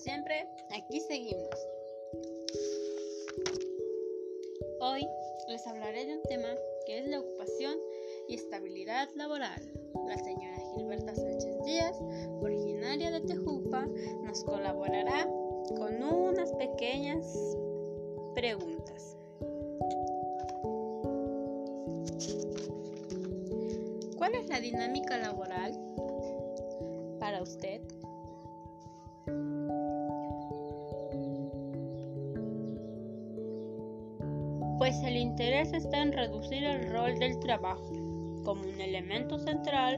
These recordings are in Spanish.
siempre, aquí seguimos. Hoy les hablaré de un tema que es la ocupación y estabilidad laboral. La señora Gilberta Sánchez Díaz, originaria de Tejupa, nos colaborará con unas pequeñas preguntas. ¿Cuál es la dinámica laboral para usted? Pues el interés está en reducir el rol del trabajo como un elemento central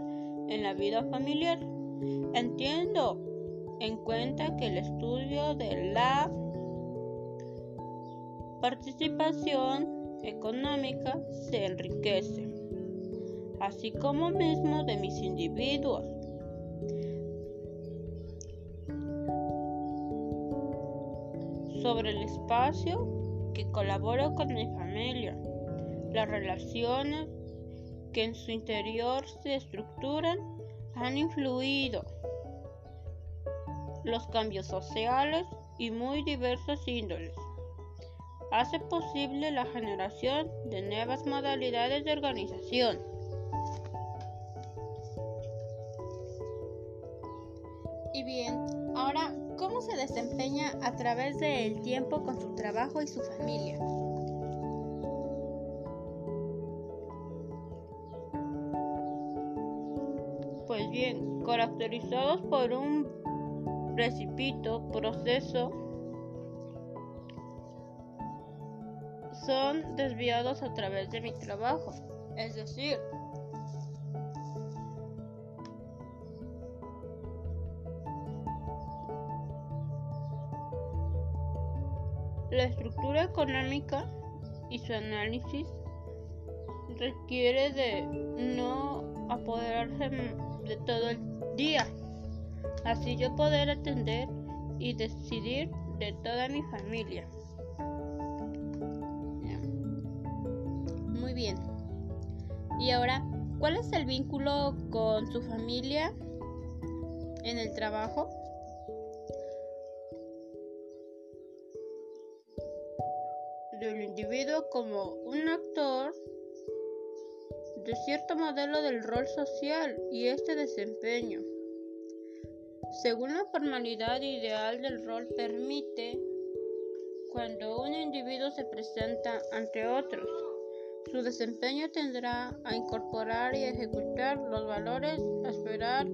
en la vida familiar. Entiendo en cuenta que el estudio de la participación económica se enriquece, así como mismo de mis individuos. Sobre el espacio que colaboro con mi familia, las relaciones que en su interior se estructuran han influido, los cambios sociales y muy diversos índoles. Hace posible la generación de nuevas modalidades de organización. Se desempeña a través del tiempo con su trabajo y su familia? Pues bien, caracterizados por un precipito proceso, son desviados a través de mi trabajo, es decir, La estructura económica y su análisis requiere de no apoderarse de todo el día, así yo poder atender y decidir de toda mi familia. Muy bien. Y ahora, ¿cuál es el vínculo con su familia en el trabajo? Individuo como un actor de cierto modelo del rol social y este desempeño. Según la formalidad ideal del rol permite, cuando un individuo se presenta ante otros, su desempeño tendrá a incorporar y ejecutar los valores a esperar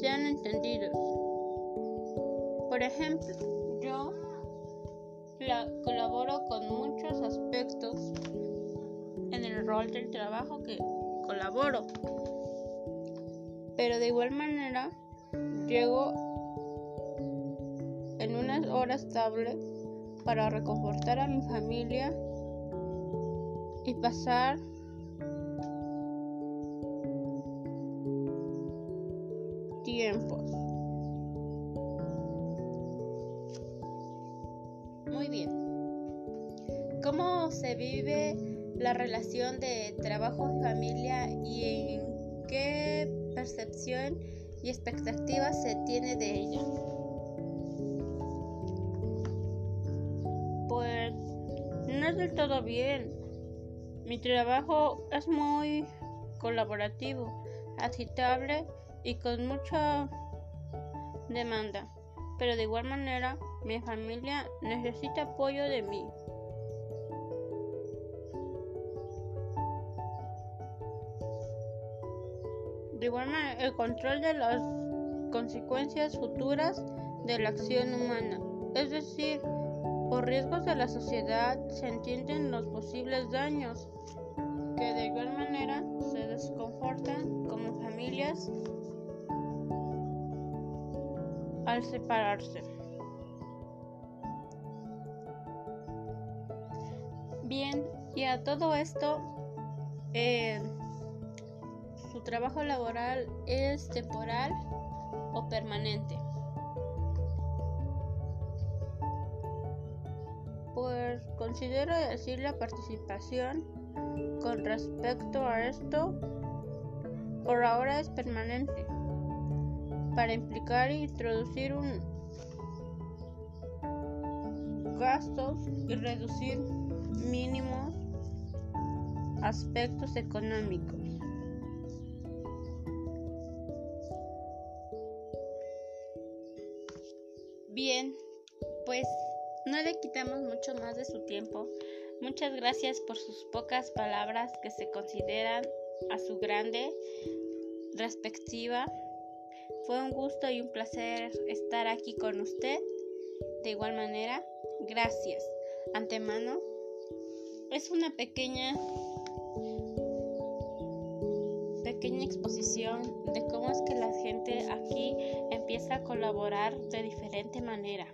sean entendidos. Por ejemplo, yo colaboro con muchos aspectos en el rol del trabajo que colaboro. Pero de igual manera llego en unas horas estable para reconfortar a mi familia y pasar tiempos. Se vive la relación de trabajo y familia y en qué percepción y expectativas se tiene de ella? Pues no es del todo bien. Mi trabajo es muy colaborativo, agitable y con mucha demanda, pero de igual manera mi familia necesita apoyo de mí. Igual manera, el control de las consecuencias futuras de la acción humana, es decir, por riesgos de la sociedad se entienden los posibles daños que de igual manera se desconfortan como familias al separarse. Bien, y a todo esto, eh, trabajo laboral es temporal o permanente. Pues considero decir la participación con respecto a esto, por ahora es permanente, para implicar e introducir un gastos y reducir mínimos aspectos económicos. Pues no le quitamos mucho más de su tiempo. Muchas gracias por sus pocas palabras que se consideran a su grande respectiva. Fue un gusto y un placer estar aquí con usted. De igual manera, gracias. Antemano, es una pequeña pequeña exposición de cómo es que la gente aquí empieza a colaborar de diferente manera.